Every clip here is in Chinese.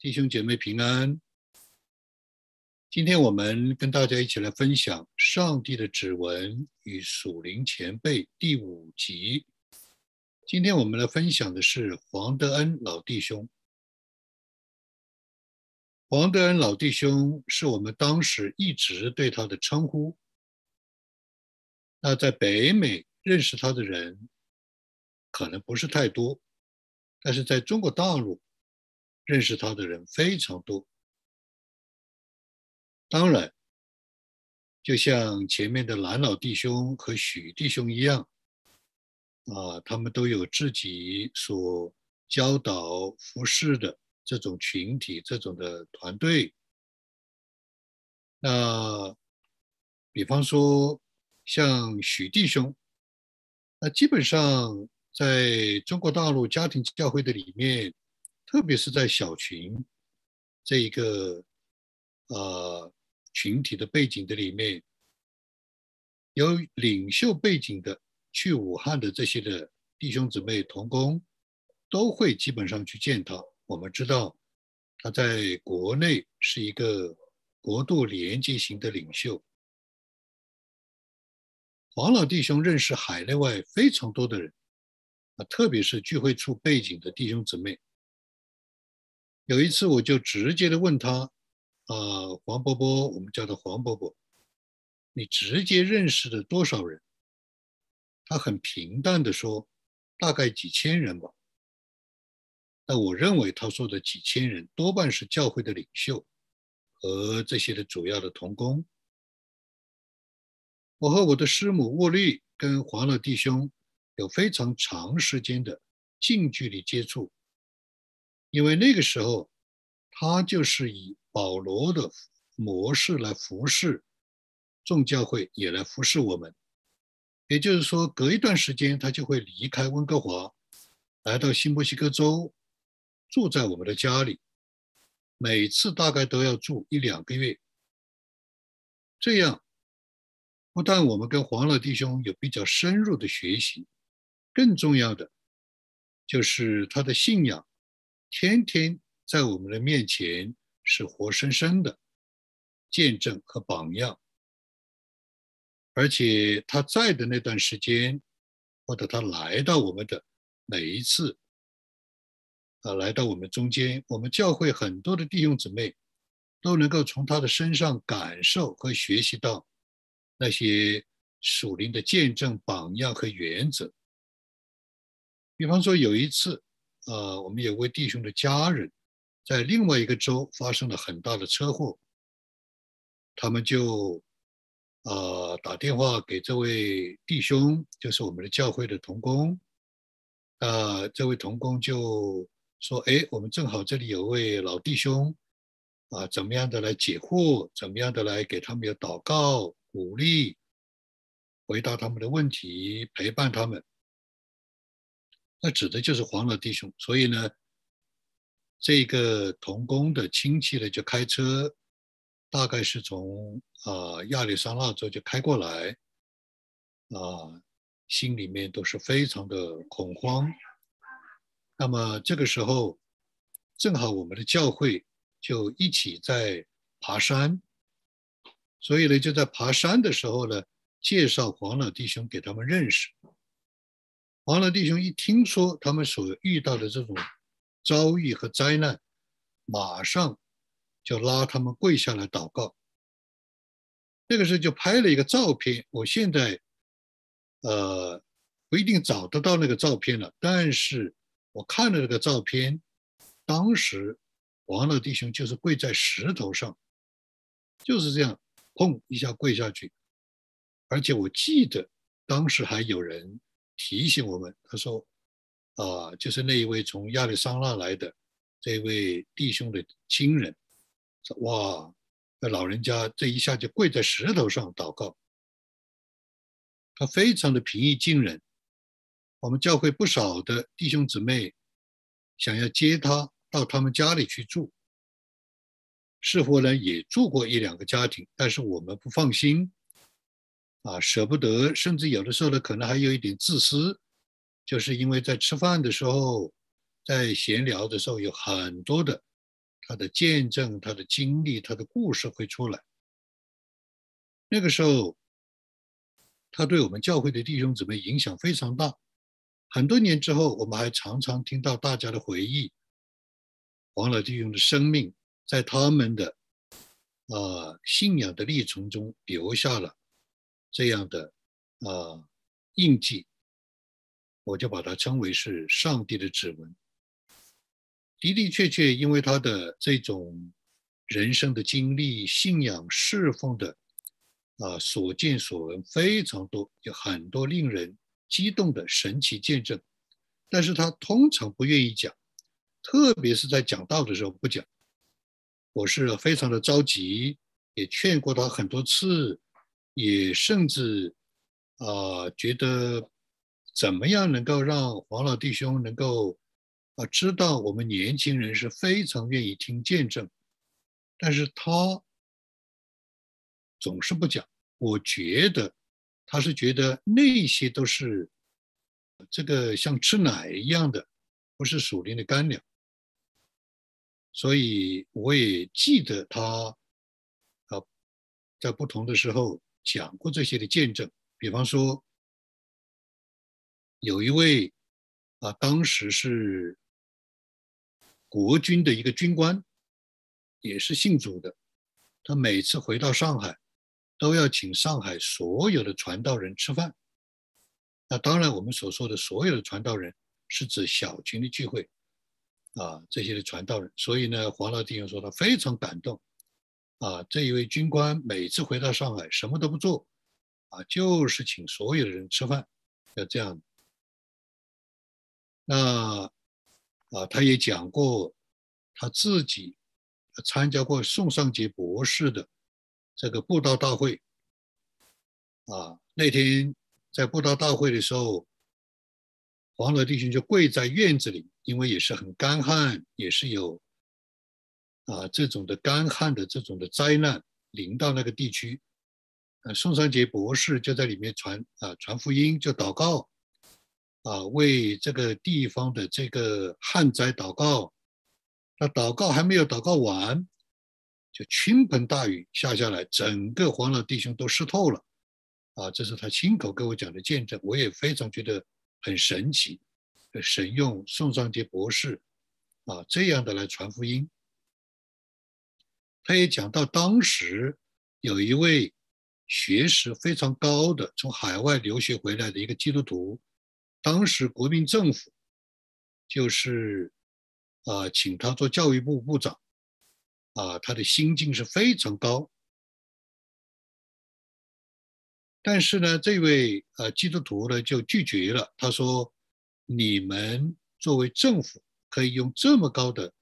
弟兄姐妹平安。今天我们跟大家一起来分享《上帝的指纹与属灵前辈》第五集。今天我们来分享的是黄德恩老弟兄。黄德恩老弟兄是我们当时一直对他的称呼。那在北美认识他的人可能不是太多，但是在中国大陆认识他的人非常多。当然，就像前面的蓝老弟兄和许弟兄一样，啊，他们都有自己所教导服侍的这种群体、这种的团队。那比方说。像许弟兄，那基本上在中国大陆家庭教会的里面，特别是在小群这一个呃群体的背景的里面，有领袖背景的去武汉的这些的弟兄姊妹同工，都会基本上去见他。我们知道他在国内是一个国度连接型的领袖。黄老弟兄认识海内外非常多的人，啊，特别是聚会处背景的弟兄姊妹。有一次，我就直接的问他，啊，黄伯伯，我们叫他黄伯伯，你直接认识了多少人？他很平淡的说，大概几千人吧。那我认为他说的几千人，多半是教会的领袖和这些的主要的同工。我和我的师母沃利跟黄老弟兄有非常长时间的近距离接触，因为那个时候他就是以保罗的模式来服侍众教会，也来服侍我们。也就是说，隔一段时间他就会离开温哥华，来到新墨西哥州，住在我们的家里，每次大概都要住一两个月，这样。不但我们跟黄老弟兄有比较深入的学习，更重要的就是他的信仰，天天在我们的面前是活生生的见证和榜样。而且他在的那段时间，或者他来到我们的每一次，啊，来到我们中间，我们教会很多的弟兄姊妹都能够从他的身上感受和学习到。那些属灵的见证、榜样和原则。比方说，有一次，呃，我们有位弟兄的家人在另外一个州发生了很大的车祸，他们就呃打电话给这位弟兄，就是我们的教会的童工，啊，这位童工就说：“哎，我们正好这里有位老弟兄，啊，怎么样的来解惑，怎么样的来给他们有祷告。”鼓励回答他们的问题，陪伴他们。那指的就是黄老弟兄。所以呢，这个童工的亲戚呢，就开车，大概是从啊亚利桑那州就开过来，啊，心里面都是非常的恐慌。那么这个时候，正好我们的教会就一起在爬山。所以呢，就在爬山的时候呢，介绍黄老弟兄给他们认识。黄老弟兄一听说他们所遇到的这种遭遇和灾难，马上就拉他们跪下来祷告。那个时候就拍了一个照片，我现在呃不一定找得到那个照片了，但是我看了那个照片，当时黄老弟兄就是跪在石头上，就是这样。砰一下跪下去，而且我记得当时还有人提醒我们，他说：“啊，就是那一位从亚利桑那来的这位弟兄的亲人，哇，那老人家这一下就跪在石头上祷告，他非常的平易近人。我们教会不少的弟兄姊妹想要接他到他们家里去住。”似乎呢也住过一两个家庭，但是我们不放心，啊，舍不得，甚至有的时候呢，可能还有一点自私，就是因为在吃饭的时候，在闲聊的时候，有很多的他的见证、他的经历、他的故事会出来。那个时候，他对我们教会的弟兄姊妹影响非常大。很多年之后，我们还常常听到大家的回忆，黄老弟兄的生命在他们的啊信仰的历程中留下了这样的啊印记，我就把它称为是上帝的指纹。的的确确，因为他的这种人生的经历、信仰侍奉的啊所见所闻非常多，有很多令人。激动的神奇见证，但是他通常不愿意讲，特别是在讲道的时候不讲。我是非常的着急，也劝过他很多次，也甚至啊觉得怎么样能够让黄老弟兄能够啊知道我们年轻人是非常愿意听见证，但是他总是不讲。我觉得。他是觉得那些都是这个像吃奶一样的，不是属灵的干粮。所以我也记得他啊，在不同的时候讲过这些的见证。比方说，有一位啊，当时是国军的一个军官，也是信主的，他每次回到上海。都要请上海所有的传道人吃饭。那当然，我们所说的所有的传道人是指小群的聚会啊，这些的传道人。所以呢，黄老弟兄说他非常感动啊，这一位军官每次回到上海什么都不做啊，就是请所有的人吃饭，要这样。那啊，他也讲过他自己参加过宋尚杰博士的。这个布道大会啊，那天在布道大会的时候，黄老弟兄就跪在院子里，因为也是很干旱，也是有啊这种的干旱的这种的灾难临到那个地区。呃，宋尚杰博士就在里面传啊传福音，就祷告啊，为这个地方的这个旱灾祷告。那祷告还没有祷告完。就倾盆大雨下下来，整个黄老弟兄都湿透了，啊，这是他亲口跟我讲的见证，我也非常觉得很神奇。神用宋尚杰博士啊这样的来传福音，他也讲到当时有一位学识非常高的从海外留学回来的一个基督徒，当时国民政府就是啊请他做教育部部长。啊，他的心境是非常高，但是呢，这位呃基督徒呢就拒绝了。他说：“你们作为政府可以用这么高的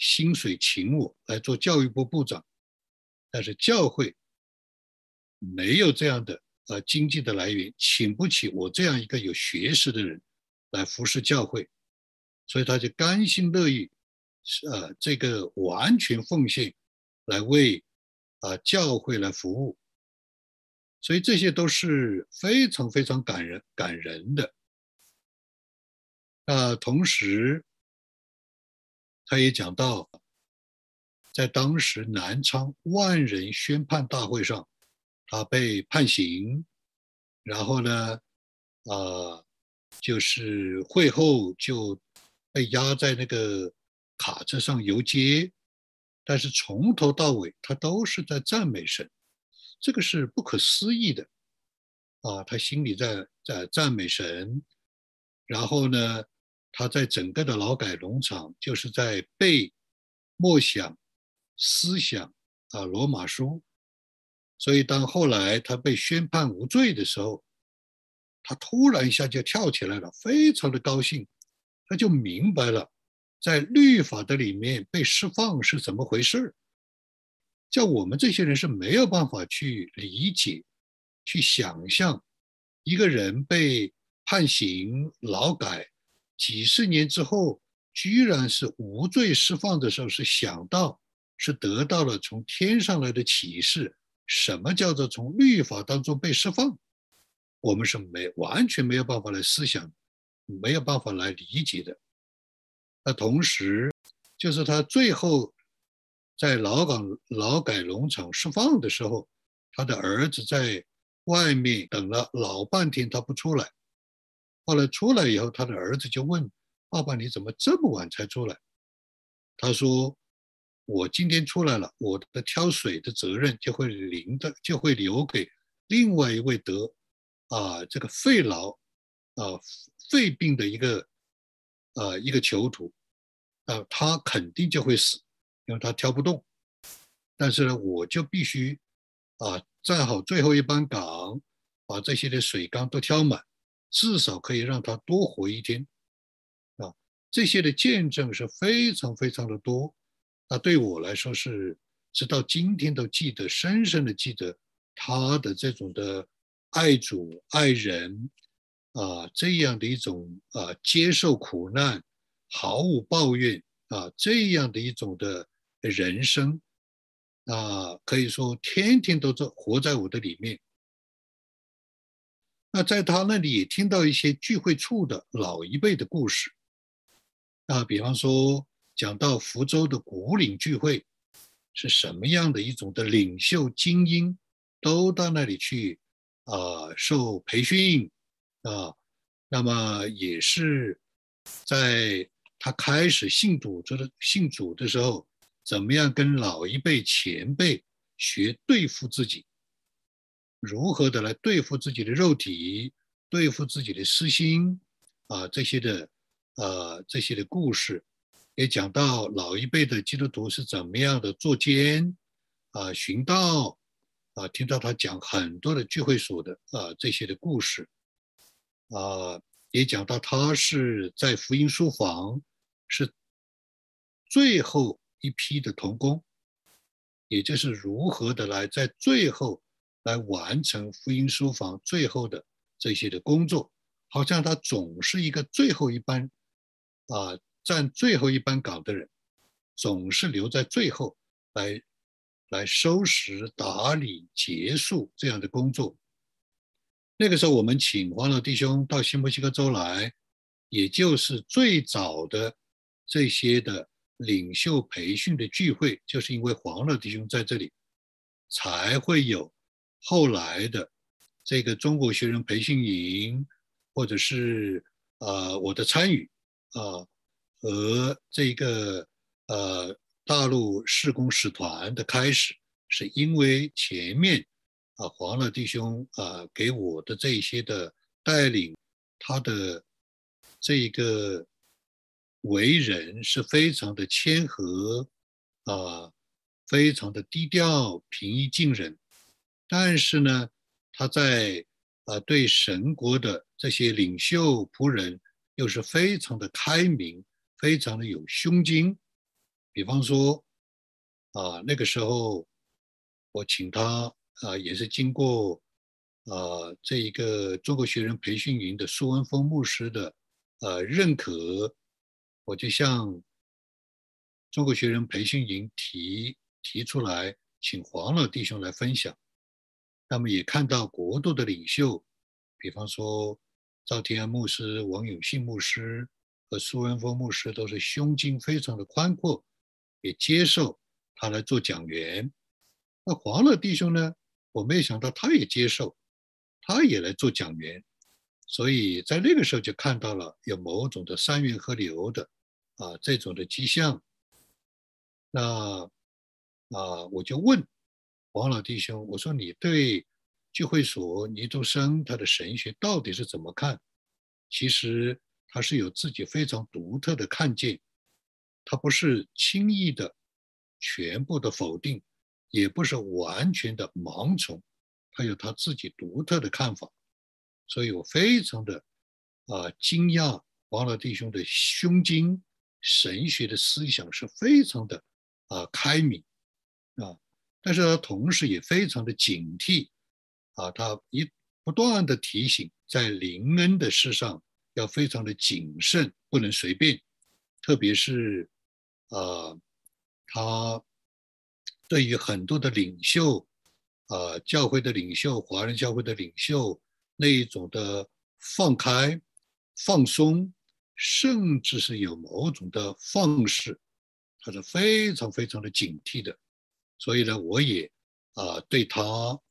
薪水请我来做教育部部长，但是教会没有这样的呃经济的来源，请不起我这样一个有学识的人来服侍教会，所以他就甘心乐意。”呃，这个完全奉献来为啊教会来服务，所以这些都是非常非常感人感人的。那同时，他也讲到，在当时南昌万人宣判大会上，他被判刑，然后呢，啊，就是会后就被压在那个。卡车上游街，但是从头到尾他都是在赞美神，这个是不可思议的啊！他心里在在赞美神，然后呢，他在整个的劳改农场就是在背默想思想啊罗马书，所以当后来他被宣判无罪的时候，他突然一下就跳起来了，非常的高兴，他就明白了。在律法的里面被释放是怎么回事？叫我们这些人是没有办法去理解、去想象，一个人被判刑、劳改几十年之后，居然是无罪释放的时候，是想到是得到了从天上来的启示。什么叫做从律法当中被释放？我们是没完全没有办法来思想，没有办法来理解的。那同时，就是他最后在劳港劳改农场释放的时候，他的儿子在外面等了老半天，他不出来。后来出来以后，他的儿子就问爸爸：“你怎么这么晚才出来？”他说：“我今天出来了，我的挑水的责任就会临的，就会留给另外一位得啊这个肺痨啊肺病的一个啊一个囚徒啊，他肯定就会死。”因为他挑不动，但是呢，我就必须啊站好最后一班岗，把这些的水缸都挑满，至少可以让他多活一天啊。这些的见证是非常非常的多，那对我来说是直到今天都记得，深深的记得他的这种的爱主爱人啊，这样的一种啊接受苦难毫无抱怨啊这样的一种的。人生啊，可以说天天都在活在我的里面。那在他那里也听到一些聚会处的老一辈的故事啊，比方说讲到福州的古岭聚会是什么样的一种的领袖精英都到那里去啊受培训啊，那么也是在他开始信主的信主的时候。怎么样跟老一辈前辈学对付自己？如何的来对付自己的肉体，对付自己的私心啊？这些的呃这些的故事，也讲到老一辈的基督徒是怎么样的作奸啊寻道啊？听到他讲很多的聚会所的啊这些的故事啊，也讲到他是在福音书房是最后。一批的童工，也就是如何的来在最后来完成福音书房最后的这些的工作，好像他总是一个最后一班啊，站最后一班岗的人，总是留在最后来来收拾打理结束这样的工作。那个时候，我们请黄老弟兄到新墨西哥州来，也就是最早的这些的。领袖培训的聚会，就是因为黄老弟兄在这里，才会有后来的这个中国学生培训营，或者是呃我的参与啊，和这个呃大陆施工使团的开始，是因为前面啊黄乐弟兄啊给我的这些的带领，他的这个。为人是非常的谦和，啊，非常的低调、平易近人。但是呢，他在啊对神国的这些领袖仆人，又是非常的开明，非常的有胸襟。比方说，啊那个时候我请他啊，也是经过啊这一个中国学人培训营的苏文峰牧师的呃认可。我就向中国学人培训营提提出来，请黄老弟兄来分享。那么也看到国度的领袖，比方说赵天安牧师、王永信牧师和苏文峰牧师，都是胸襟非常的宽阔，也接受他来做讲员。那黄乐弟兄呢？我没有想到他也接受，他也来做讲员。所以在那个时候就看到了有某种的三元合流的。啊，这种的迹象，那啊，我就问王老弟兄，我说你对聚会所尼都生他的神学到底是怎么看？其实他是有自己非常独特的看见，他不是轻易的全部的否定，也不是完全的盲从，他有他自己独特的看法，所以我非常的啊惊讶王老弟兄的胸襟。神学的思想是非常的啊开明啊，但是他同时也非常的警惕啊，他一不断的提醒，在灵恩的事上要非常的谨慎，不能随便，特别是啊，他对于很多的领袖啊，教会的领袖，华人教会的领袖那一种的放开、放松。甚至是有某种的方式，他是非常非常的警惕的。所以呢，我也啊对他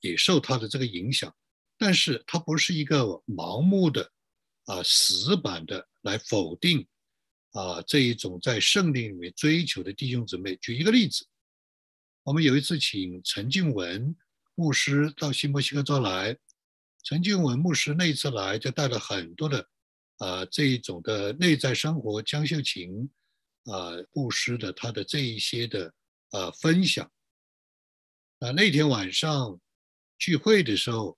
也受他的这个影响，但是他不是一个盲目的啊死板的来否定啊这一种在圣灵里面追求的弟兄姊妹。举一个例子，我们有一次请陈静文牧师到新墨西哥州来，陈静文牧师那次来就带了很多的啊这一种的内在生活，江秀琴啊牧师的他的这一些的呃分享。那那天晚上聚会的时候，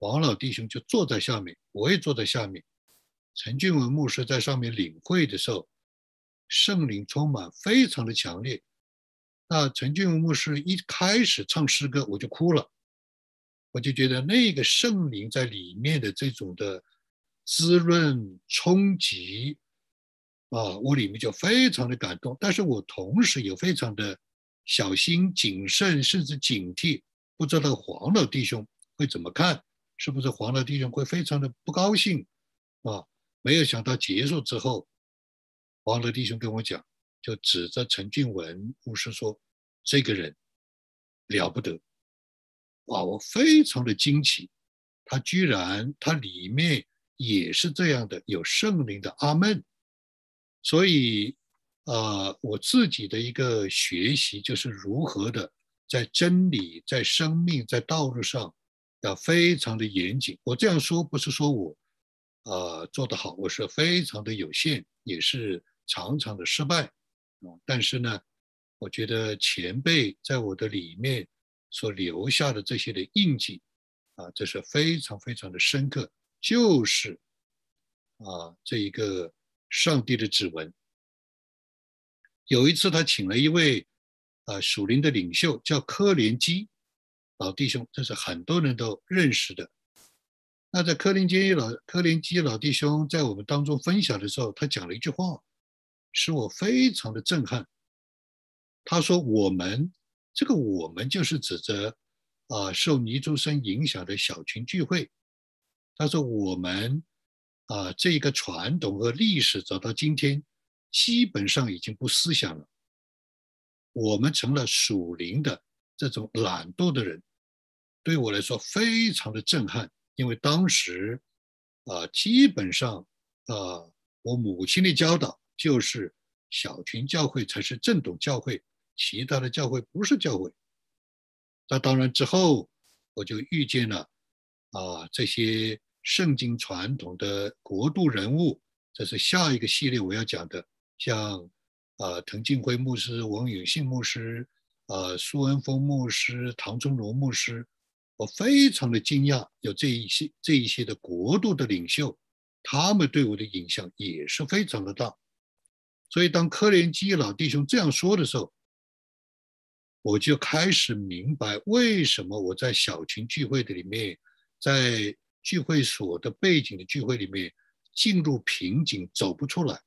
王老弟兄就坐在下面，我也坐在下面。陈俊文牧师在上面领会的时候，圣灵充满，非常的强烈。那陈俊文牧师一开始唱诗歌，我就哭了，我就觉得那个圣灵在里面的这种的滋润冲击啊，我里面就非常的感动。但是我同时也非常的。小心谨慎，甚至警惕，不知道黄老弟兄会怎么看？是不是黄老弟兄会非常的不高兴？啊，没有想到结束之后，黄老弟兄跟我讲，就指着陈俊文牧师说：“这个人了不得！”哇，我非常的惊奇，他居然他里面也是这样的，有圣灵的阿门，所以。啊，我自己的一个学习就是如何的在真理、在生命、在道路上要非常的严谨。我这样说不是说我啊做得好，我是非常的有限，也是常常的失败啊。但是呢，我觉得前辈在我的里面所留下的这些的印记啊，这是非常非常的深刻，就是啊这一个上帝的指纹。有一次，他请了一位啊属灵的领袖，叫柯连基老弟兄，这是很多人都认识的。那在柯林基老柯连基老弟兄在我们当中分享的时候，他讲了一句话，使我非常的震撼。他说：“我们这个我们就是指着啊受尼珠生影响的小群聚会。”他说：“我们啊这一个传统和历史走到今天。”基本上已经不思想了，我们成了属灵的这种懒惰的人，对我来说非常的震撼。因为当时，啊，基本上，啊，我母亲的教导就是小群教会才是正统教会，其他的教会不是教会。那当然之后，我就遇见了，啊，这些圣经传统的国度人物，这是下一个系列我要讲的。像啊，滕敬辉牧师、王永信牧师、啊，苏恩峰牧师、唐中荣牧师，我非常的惊讶，有这一些这一些的国度的领袖，他们对我的影响也是非常的大。所以当科连基老弟兄这样说的时候，我就开始明白为什么我在小群聚会的里面，在聚会所的背景的聚会里面进入瓶颈，走不出来。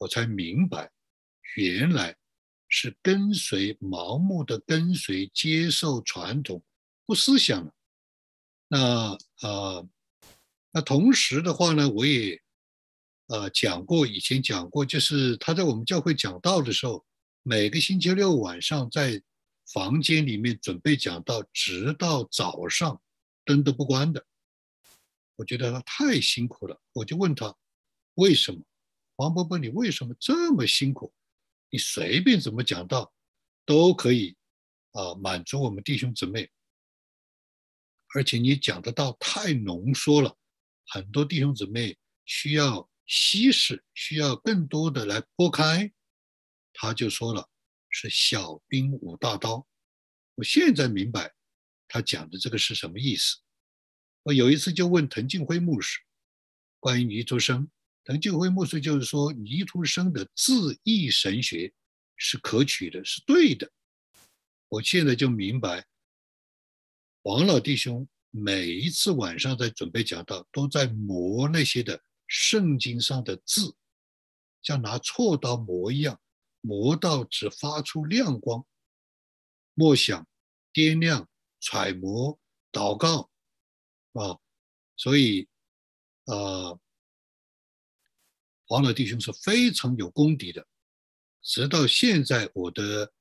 我才明白，原来是跟随盲目的跟随接受传统不思想了。那啊，那同时的话呢，我也呃讲过，以前讲过，就是他在我们教会讲道的时候，每个星期六晚上在房间里面准备讲道，直到早上灯都不关的。我觉得他太辛苦了，我就问他为什么。王伯伯，你为什么这么辛苦？你随便怎么讲道，都可以啊，满足我们弟兄姊妹。而且你讲的道太浓缩了，很多弟兄姊妹需要稀释，需要更多的来拨开。他就说了，是小兵舞大刀。我现在明白他讲的这个是什么意思。我有一次就问滕敬辉牧师，关于尼徒生。滕敬辉牧师就是说，尼徒生的自义神学是可取的，是对的。我现在就明白，王老弟兄每一次晚上在准备讲道，都在磨那些的圣经上的字，像拿锉刀磨一样，磨到只发出亮光。默想、掂量、揣摩、祷告，啊，所以，啊。黄老弟兄是非常有功底的，直到现在，我的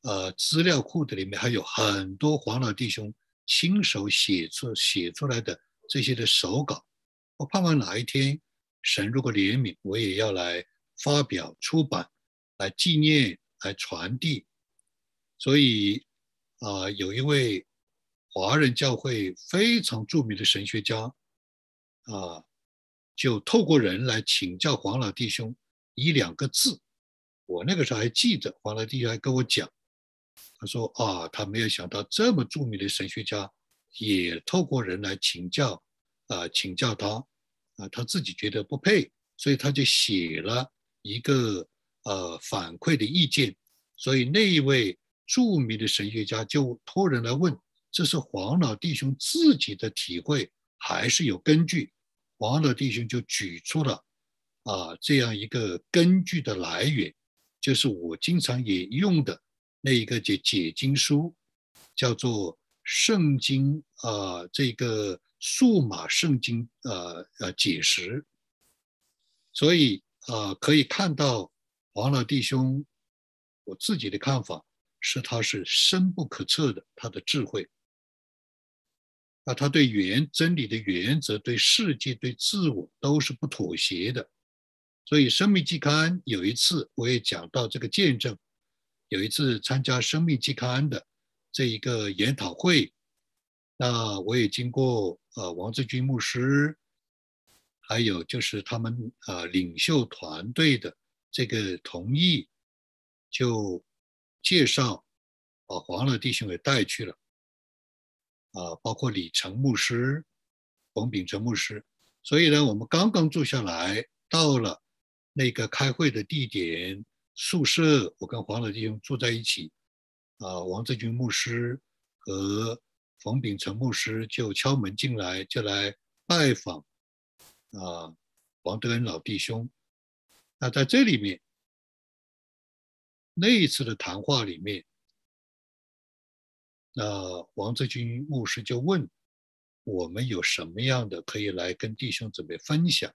呃资料库的里面还有很多黄老弟兄亲手写出写出来的这些的手稿。我盼望哪一天神如果怜悯，我也要来发表出版，来纪念，来传递。所以啊，有一位华人教会非常著名的神学家啊，就透过人来请教黄老弟兄一两个字。我那个时候还记得，黄老弟兄还跟我讲，他说啊，他没有想到这么著名的神学家也透过人来请教，啊，请教他，啊，他自己觉得不配，所以他就写了一个呃反馈的意见，所以那一位著名的神学家就托人来问，这是黄老弟兄自己的体会还是有根据？黄老弟兄就举出了啊这样一个根据的来源。就是我经常也用的那一个解解经书，叫做《圣经》啊，这个数码圣经呃呃解释。所以啊，可以看到黄老弟兄，我自己的看法是，他是深不可测的，他的智慧啊，他对原真理的原则、对世界、对自我都是不妥协的。所以，生命季刊有一次我也讲到这个见证。有一次参加生命季刊的这一个研讨会，那我也经过呃王志军牧师，还有就是他们呃领袖团队的这个同意，就介绍把黄老弟兄给带去了，啊，包括李成牧师、冯秉成牧师。所以呢，我们刚刚坐下来到了。那个开会的地点宿舍，我跟黄老弟兄住在一起，啊，王志军牧师和冯秉成牧师就敲门进来，就来拜访，啊，王德恩老弟兄。那在这里面，那一次的谈话里面，那王志军牧师就问我们有什么样的可以来跟弟兄姊妹分享。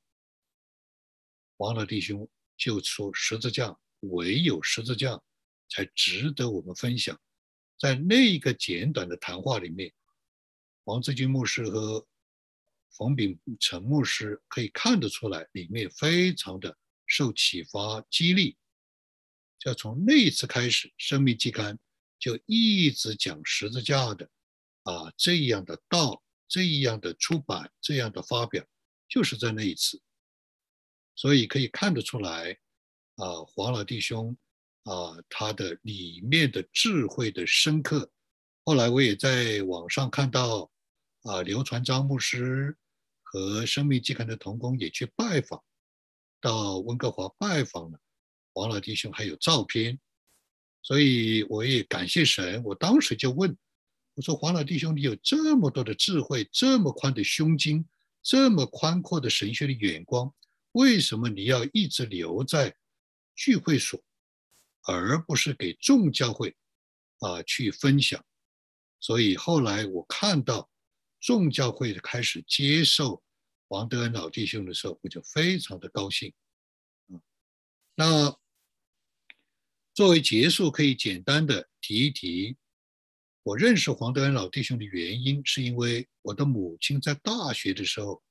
王老弟兄就说：“十字架，唯有十字架才值得我们分享。”在那一个简短的谈话里面，王志军牧师和冯秉成牧师可以看得出来，里面非常的受启发、激励。就从那一次开始，《生命期刊》就一直讲十字架的啊这样的道、这样的出版、这样的发表，就是在那一次。所以可以看得出来，啊，黄老弟兄，啊，他的里面的智慧的深刻。后来我也在网上看到，啊，刘传章牧师和生命季刊的同工也去拜访，到温哥华拜访了黄老弟兄，还有照片。所以我也感谢神，我当时就问，我说黄老弟兄，你有这么多的智慧，这么宽的胸襟，这么宽阔的神学的眼光。为什么你要一直留在聚会所，而不是给众教会啊去分享？所以后来我看到众教会开始接受王德恩老弟兄的时候，我就非常的高兴。那作为结束，可以简单的提一提，我认识黄德恩老弟兄的原因，是因为我的母亲在大学的时候，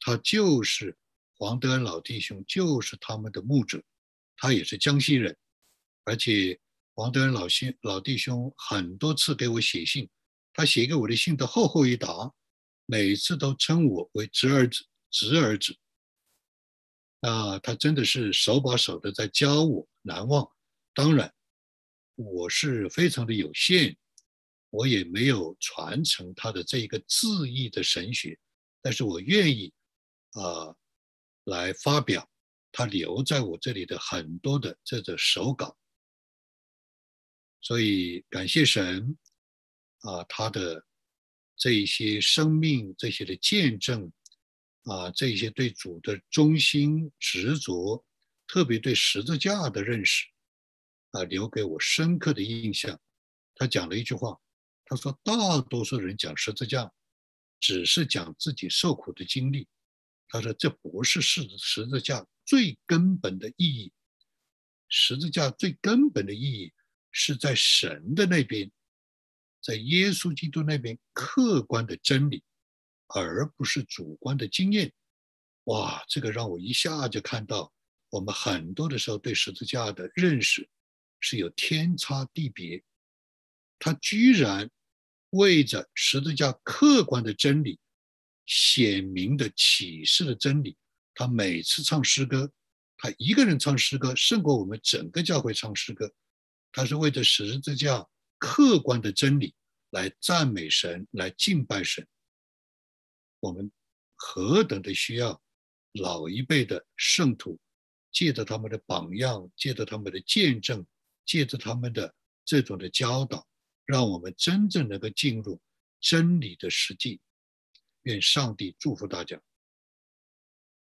他就是。黄德恩老弟兄就是他们的牧者，他也是江西人，而且黄德恩老兄老弟兄很多次给我写信，他写给我的信都厚厚一沓，每次都称我为侄儿子、侄儿子。啊，他真的是手把手的在教我，难忘。当然，我是非常的有限，我也没有传承他的这一个字义的神学，但是我愿意啊。来发表他留在我这里的很多的这个手稿，所以感谢神啊，他的这一些生命、这些的见证啊，这些对主的忠心执着，特别对十字架的认识啊，留给我深刻的印象。他讲了一句话，他说：“大多数人讲十字架，只是讲自己受苦的经历。”他说：“这不是十十字架最根本的意义。十字架最根本的意义是在神的那边，在耶稣基督那边客观的真理，而不是主观的经验。哇，这个让我一下就看到，我们很多的时候对十字架的认识是有天差地别。他居然为着十字架客观的真理、显明的启示的真理，他每次唱诗歌。他一个人唱诗歌胜过我们整个教会唱诗歌，他是为着十字架客观的真理来赞美神，来敬拜神。我们何等的需要老一辈的圣徒，借着他们的榜样，借着他们的见证，借着他们的这种的教导，让我们真正能够进入真理的实际。愿上帝祝福大家。